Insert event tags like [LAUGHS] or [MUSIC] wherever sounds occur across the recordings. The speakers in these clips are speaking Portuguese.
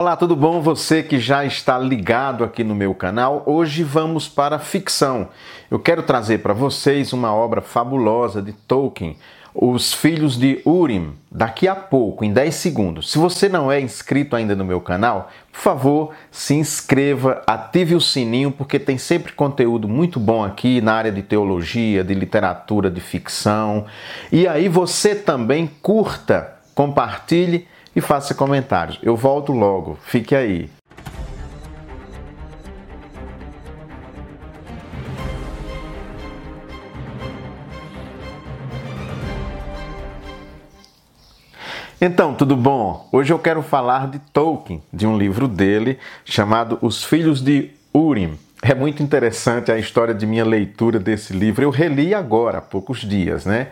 Olá, tudo bom? Você que já está ligado aqui no meu canal, hoje vamos para ficção. Eu quero trazer para vocês uma obra fabulosa de Tolkien, Os Filhos de Urim, daqui a pouco, em 10 segundos. Se você não é inscrito ainda no meu canal, por favor, se inscreva, ative o sininho, porque tem sempre conteúdo muito bom aqui na área de teologia, de literatura, de ficção. E aí você também curta, compartilhe e faça comentários. Eu volto logo, fique aí. Então, tudo bom? Hoje eu quero falar de Tolkien, de um livro dele chamado Os Filhos de Urim. É muito interessante a história de minha leitura desse livro. Eu reli agora, há poucos dias, né?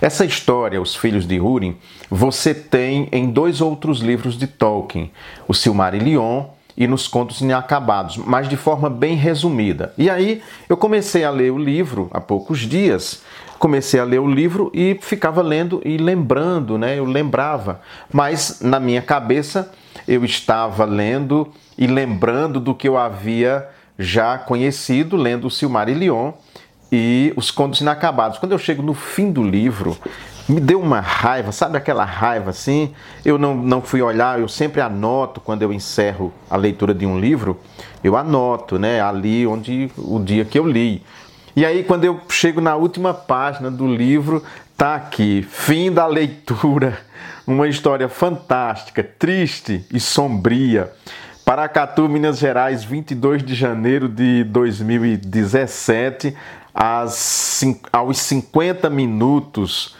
Essa história, Os Filhos de Húrin, você tem em dois outros livros de Tolkien, o Silmarillion e nos Contos Inacabados, mas de forma bem resumida. E aí eu comecei a ler o livro há poucos dias, comecei a ler o livro e ficava lendo e lembrando, né? Eu lembrava, mas na minha cabeça eu estava lendo e lembrando do que eu havia já conhecido lendo Silmarillion e os Contos Inacabados. Quando eu chego no fim do livro, me deu uma raiva, sabe aquela raiva assim? Eu não, não fui olhar, eu sempre anoto quando eu encerro a leitura de um livro, eu anoto, né, ali onde o dia que eu li. E aí quando eu chego na última página do livro, tá aqui, fim da leitura, [LAUGHS] uma história fantástica, triste e sombria. Paracatu, Minas Gerais, 22 de janeiro de 2017, às, aos 50 minutos.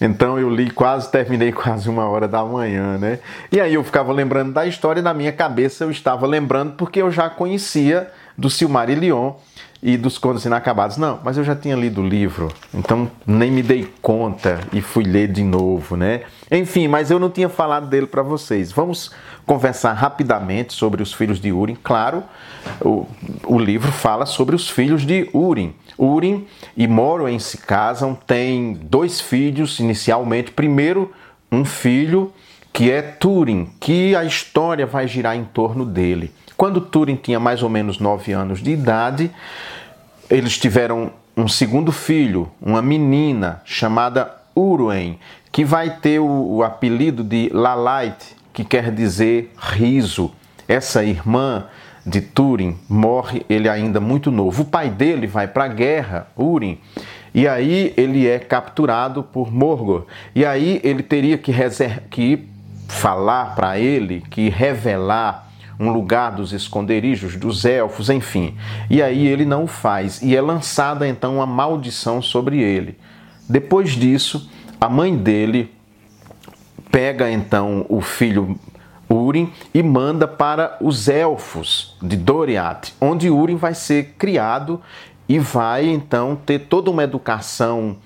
Então eu li quase, terminei [LAUGHS] quase uma hora da manhã, né? E aí eu ficava lembrando da história e na minha cabeça eu estava lembrando porque eu já conhecia do Silmarillion e dos Contos Inacabados. Não, mas eu já tinha lido o livro, então nem me dei conta e fui ler de novo, né? Enfim, mas eu não tinha falado dele para vocês. Vamos conversar rapidamente sobre os filhos de Urim. Claro, o, o livro fala sobre os filhos de Urim. Urim e Moroen se casam, têm dois filhos inicialmente. Primeiro, um filho que é Turing, que a história vai girar em torno dele. Quando Turing tinha mais ou menos nove anos de idade, eles tiveram um segundo filho, uma menina chamada Uruen, que vai ter o, o apelido de Lalite, que quer dizer riso. Essa irmã de Turing morre ele ainda muito novo. O pai dele vai para a guerra, Urim, e aí ele é capturado por Morgoth. E aí ele teria que, que falar para ele, que revelar um lugar dos esconderijos dos elfos, enfim. E aí ele não o faz, e é lançada então uma maldição sobre ele. Depois disso, a mãe dele pega então o filho Urim e manda para os elfos de Doriath, onde Urim vai ser criado e vai então ter toda uma educação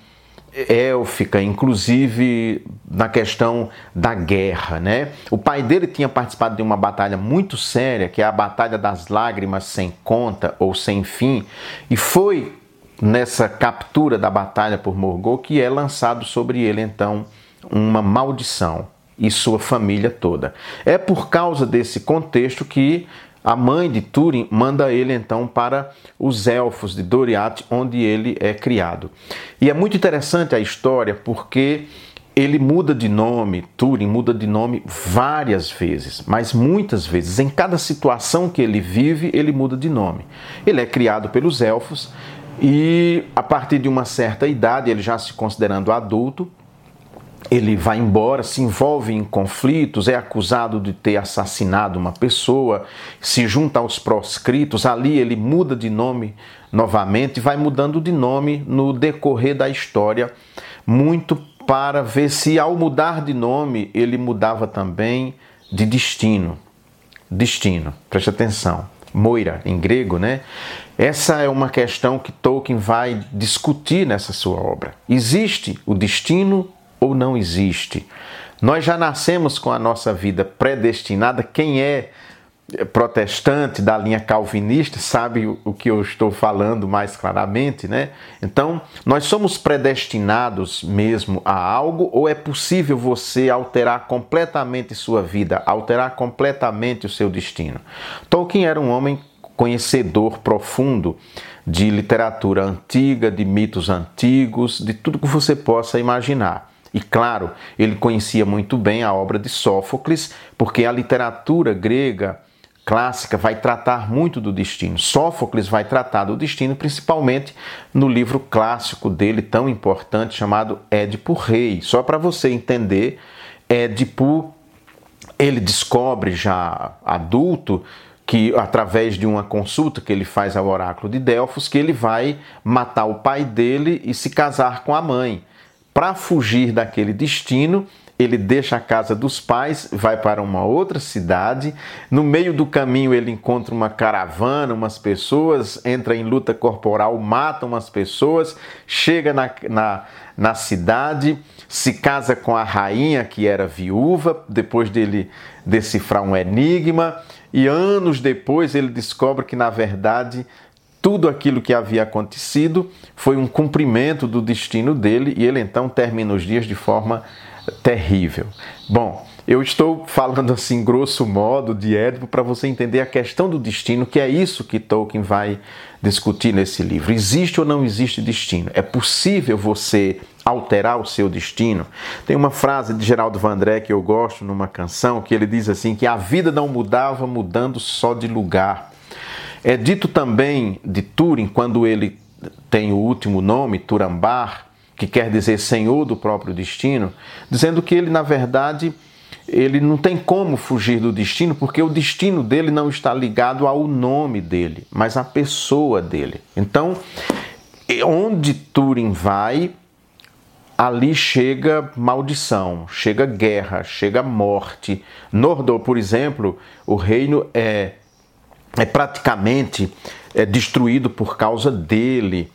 élfica, inclusive na questão da guerra, né? O pai dele tinha participado de uma batalha muito séria, que é a Batalha das Lágrimas Sem Conta ou Sem Fim, e foi nessa captura da batalha por Morgoth que é lançado sobre ele então uma maldição e sua família toda. É por causa desse contexto que a mãe de Túrin manda ele então para os elfos de Doriath, onde ele é criado. E é muito interessante a história porque ele muda de nome, Túrin muda de nome várias vezes, mas muitas vezes, em cada situação que ele vive, ele muda de nome. Ele é criado pelos elfos e a partir de uma certa idade, ele já se considerando adulto, ele vai embora, se envolve em conflitos, é acusado de ter assassinado uma pessoa, se junta aos proscritos, ali ele muda de nome novamente, vai mudando de nome no decorrer da história, muito para ver se ao mudar de nome ele mudava também de destino. Destino, preste atenção. Moira, em grego, né? Essa é uma questão que Tolkien vai discutir nessa sua obra. Existe o destino ou não existe. Nós já nascemos com a nossa vida predestinada. Quem é protestante da linha calvinista sabe o que eu estou falando mais claramente, né? Então, nós somos predestinados mesmo a algo ou é possível você alterar completamente sua vida, alterar completamente o seu destino? Tolkien era um homem conhecedor profundo de literatura antiga, de mitos antigos, de tudo que você possa imaginar. E claro, ele conhecia muito bem a obra de Sófocles, porque a literatura grega clássica vai tratar muito do destino. Sófocles vai tratar do destino principalmente no livro clássico dele tão importante chamado Édipo Rei. Só para você entender, Édipo ele descobre já adulto que através de uma consulta que ele faz ao oráculo de Delfos que ele vai matar o pai dele e se casar com a mãe. Para fugir daquele destino, ele deixa a casa dos pais, vai para uma outra cidade. No meio do caminho, ele encontra uma caravana, umas pessoas, entra em luta corporal, mata umas pessoas, chega na, na, na cidade, se casa com a rainha que era viúva, depois dele decifrar um enigma, e anos depois ele descobre que, na verdade, tudo aquilo que havia acontecido foi um cumprimento do destino dele, e ele então termina os dias de forma terrível. Bom, eu estou falando assim, grosso modo, de Édipo, para você entender a questão do destino, que é isso que Tolkien vai discutir nesse livro. Existe ou não existe destino? É possível você alterar o seu destino? Tem uma frase de Geraldo Vandré que eu gosto numa canção, que ele diz assim: que a vida não mudava mudando só de lugar. É dito também de Turing, quando ele tem o último nome, Turambar, que quer dizer senhor do próprio destino, dizendo que ele, na verdade, ele não tem como fugir do destino, porque o destino dele não está ligado ao nome dele, mas à pessoa dele. Então, onde Turing vai, ali chega maldição, chega guerra, chega morte. Nordor, por exemplo, o reino é, é praticamente é destruído por causa dele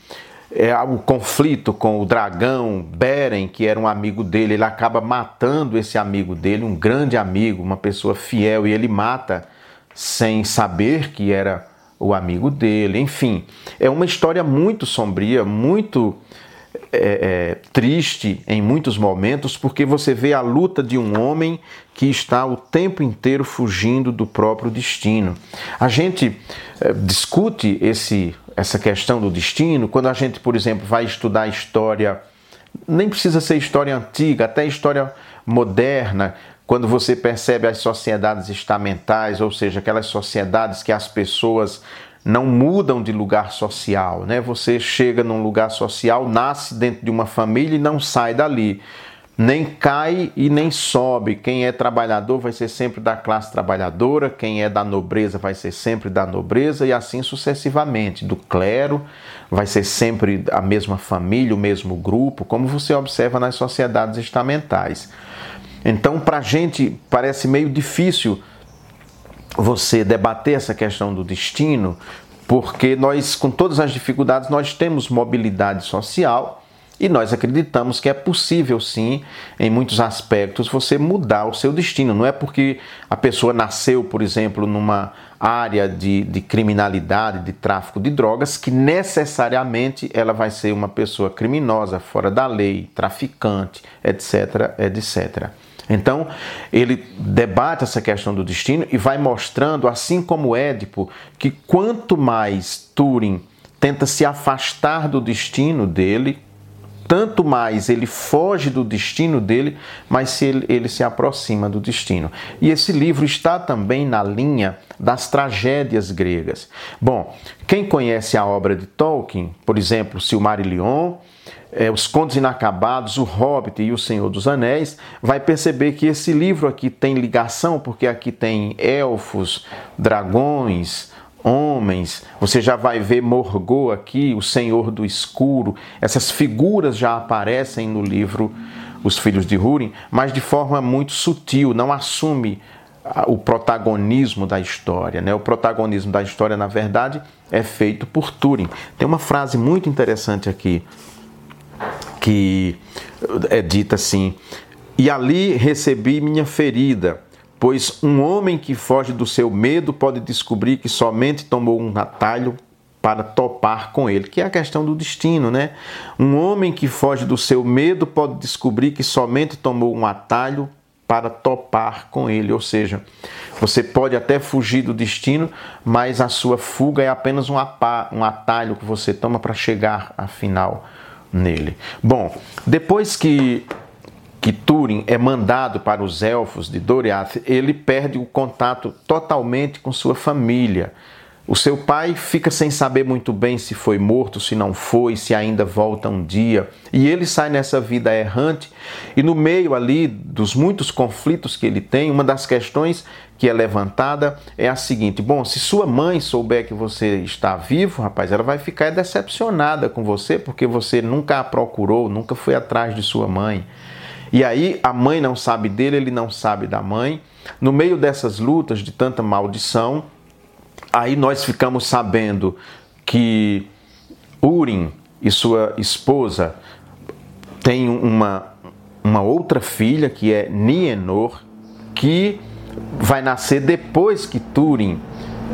é, o conflito com o dragão Beren, que era um amigo dele, ele acaba matando esse amigo dele, um grande amigo, uma pessoa fiel, e ele mata sem saber que era o amigo dele. Enfim, é uma história muito sombria, muito é, é, triste em muitos momentos, porque você vê a luta de um homem que está o tempo inteiro fugindo do próprio destino. A gente é, discute esse essa questão do destino, quando a gente, por exemplo, vai estudar história, nem precisa ser história antiga, até história moderna, quando você percebe as sociedades estamentais, ou seja, aquelas sociedades que as pessoas não mudam de lugar social, né? Você chega num lugar social, nasce dentro de uma família e não sai dali nem cai e nem sobe. Quem é trabalhador vai ser sempre da classe trabalhadora, quem é da nobreza vai ser sempre da nobreza e assim sucessivamente. Do clero vai ser sempre a mesma família, o mesmo grupo, como você observa nas sociedades estamentais. Então, para a gente parece meio difícil você debater essa questão do destino, porque nós, com todas as dificuldades, nós temos mobilidade social e nós acreditamos que é possível, sim, em muitos aspectos, você mudar o seu destino. Não é porque a pessoa nasceu, por exemplo, numa área de, de criminalidade, de tráfico de drogas, que necessariamente ela vai ser uma pessoa criminosa, fora da lei, traficante, etc, etc. Então, ele debate essa questão do destino e vai mostrando, assim como Édipo, que quanto mais Turing tenta se afastar do destino dele, tanto mais ele foge do destino dele, mais ele, ele se aproxima do destino. E esse livro está também na linha das tragédias gregas. Bom, quem conhece a obra de Tolkien, por exemplo, Silmarillion, é, Os Contos Inacabados, O Hobbit e O Senhor dos Anéis, vai perceber que esse livro aqui tem ligação, porque aqui tem elfos, dragões, homens, você já vai ver Morgou aqui, o Senhor do Escuro, essas figuras já aparecem no livro Os Filhos de Húrin, mas de forma muito sutil, não assume o protagonismo da história. Né? O protagonismo da história, na verdade, é feito por Turing. Tem uma frase muito interessante aqui, que é dita assim: E ali recebi minha ferida, pois um homem que foge do seu medo pode descobrir que somente tomou um atalho para topar com ele, que é a questão do destino, né? Um homem que foge do seu medo pode descobrir que somente tomou um atalho para topar com ele, ou seja, você pode até fugir do destino, mas a sua fuga é apenas um, atalho que você toma para chegar afinal nele. Bom, depois que que Túrin é mandado para os elfos de Doriath, ele perde o contato totalmente com sua família. O seu pai fica sem saber muito bem se foi morto, se não foi, se ainda volta um dia. E ele sai nessa vida errante. E no meio ali dos muitos conflitos que ele tem, uma das questões que é levantada é a seguinte: bom, se sua mãe souber que você está vivo, rapaz, ela vai ficar decepcionada com você porque você nunca a procurou, nunca foi atrás de sua mãe. E aí a mãe não sabe dele, ele não sabe da mãe. No meio dessas lutas de tanta maldição, aí nós ficamos sabendo que Urim e sua esposa têm uma, uma outra filha que é Nienor, que vai nascer depois que Turim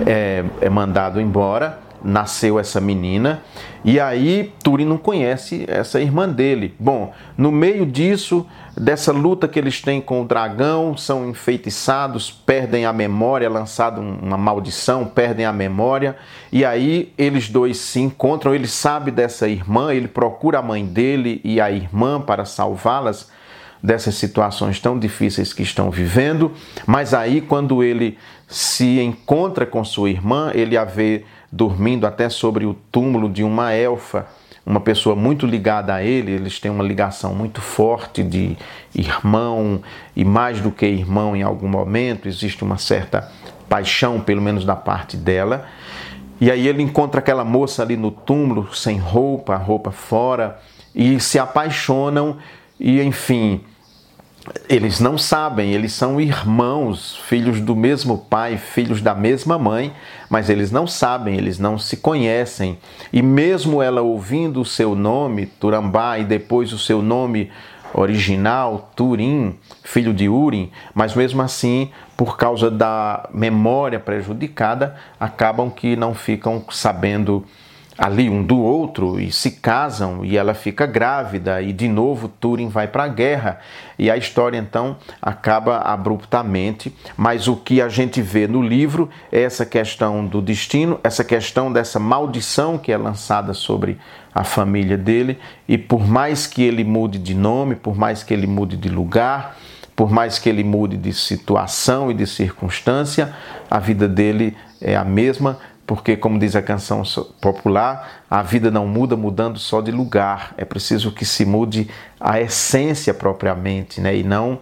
é, é mandado embora nasceu essa menina e aí Turin não conhece essa irmã dele. Bom, no meio disso, dessa luta que eles têm com o dragão, são enfeitiçados, perdem a memória, é lançado uma maldição, perdem a memória e aí eles dois se encontram. Ele sabe dessa irmã, ele procura a mãe dele e a irmã para salvá-las dessas situações tão difíceis que estão vivendo, mas aí quando ele se encontra com sua irmã, ele a vê dormindo até sobre o túmulo de uma elfa, uma pessoa muito ligada a ele, eles têm uma ligação muito forte de irmão e mais do que irmão em algum momento, existe uma certa paixão, pelo menos da parte dela. E aí ele encontra aquela moça ali no túmulo, sem roupa, roupa fora, e se apaixonam e enfim, eles não sabem, eles são irmãos, filhos do mesmo pai, filhos da mesma mãe, mas eles não sabem, eles não se conhecem. E mesmo ela ouvindo o seu nome, Turambá, e depois o seu nome original, Turim, filho de Urim, mas mesmo assim, por causa da memória prejudicada, acabam que não ficam sabendo ali um do outro e se casam e ela fica grávida e de novo Turing vai para a guerra. E a história então acaba abruptamente, mas o que a gente vê no livro é essa questão do destino, essa questão dessa maldição que é lançada sobre a família dele. E por mais que ele mude de nome, por mais que ele mude de lugar, por mais que ele mude de situação e de circunstância, a vida dele é a mesma porque, como diz a canção popular, a vida não muda mudando só de lugar. É preciso que se mude a essência propriamente, né? e não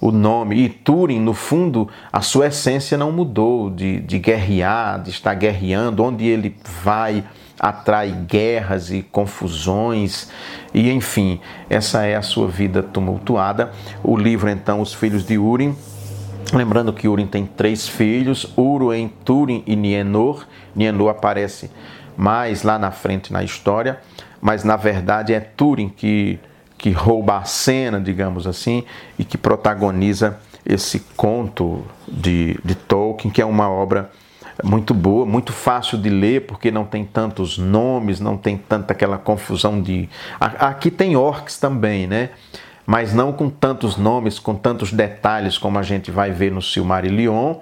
o nome. E Turing, no fundo, a sua essência não mudou de, de guerrear, de estar guerreando. Onde ele vai, atrai guerras e confusões. E, enfim, essa é a sua vida tumultuada. O livro, então, Os Filhos de Urim Lembrando que Urim tem três filhos, Uruem, Turim e Nienor. Nienor aparece mais lá na frente na história, mas na verdade é Turim que, que rouba a cena, digamos assim, e que protagoniza esse conto de, de Tolkien, que é uma obra muito boa, muito fácil de ler, porque não tem tantos nomes, não tem tanta aquela confusão de. Aqui tem orcs também, né? Mas não com tantos nomes, com tantos detalhes como a gente vai ver no Silmarillion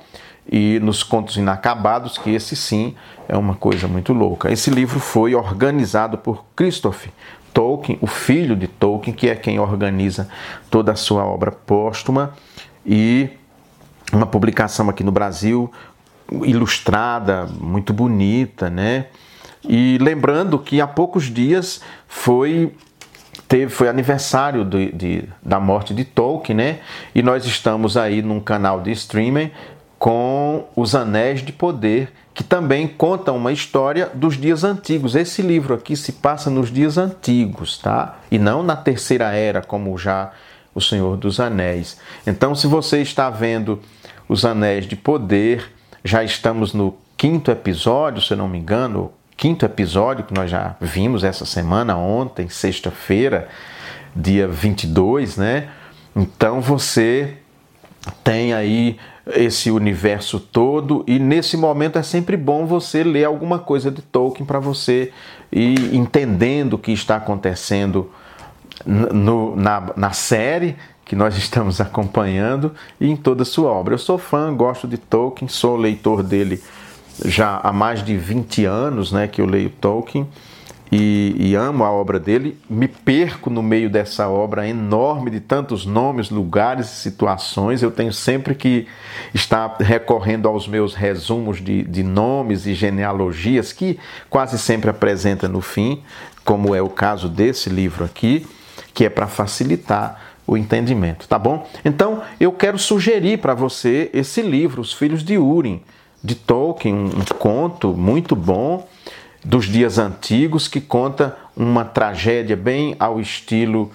e nos Contos Inacabados, que esse sim é uma coisa muito louca. Esse livro foi organizado por Christopher Tolkien, o filho de Tolkien, que é quem organiza toda a sua obra póstuma e uma publicação aqui no Brasil ilustrada, muito bonita, né? E lembrando que há poucos dias foi teve, foi aniversário de, de, da morte de Tolkien, né? E nós estamos aí num canal de streaming com Os Anéis de Poder, que também conta uma história dos dias antigos. Esse livro aqui se passa nos dias antigos, tá? E não na terceira era, como já o Senhor dos Anéis. Então, se você está vendo Os Anéis de Poder, já estamos no quinto episódio, se não me engano, quinto episódio que nós já vimos essa semana, ontem, sexta-feira, dia 22, né? Então você tem aí esse universo todo e nesse momento é sempre bom você ler alguma coisa de Tolkien para você ir entendendo o que está acontecendo no, na, na série que nós [LAUGHS] estamos acompanhando e em toda a sua obra. Eu sou fã, gosto de Tolkien, sou leitor dele já há mais de 20 anos né, que eu leio Tolkien e, e, amo a obra dele. Me perco no meio dessa obra enorme de tantos nomes, lugares e situações. Eu tenho sempre que estar recorrendo aos meus resumos de, de nomes e genealogias, que quase sempre apresenta no fim, como é o caso desse livro aqui, que é para facilitar o entendimento, tá bom? Então, eu quero sugerir para você esse livro, Os Filhos de Urim, de Tolkien, um conto muito bom dos dias antigos que conta uma tragédia bem ao estilo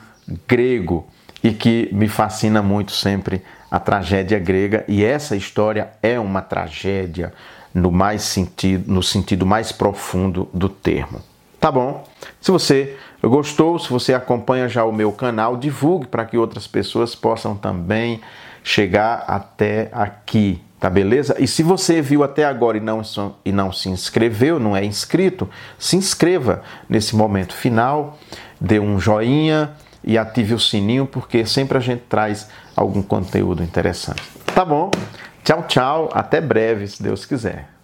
grego e que me fascina muito sempre a tragédia grega e essa história é uma tragédia no mais sentido no sentido mais profundo do termo. Tá bom? Se você gostou, se você acompanha já o meu canal, divulgue para que outras pessoas possam também chegar até aqui. Tá beleza? E se você viu até agora e não, e não se inscreveu, não é inscrito, se inscreva nesse momento final, dê um joinha e ative o sininho, porque sempre a gente traz algum conteúdo interessante. Tá bom? Tchau, tchau. Até breve, se Deus quiser.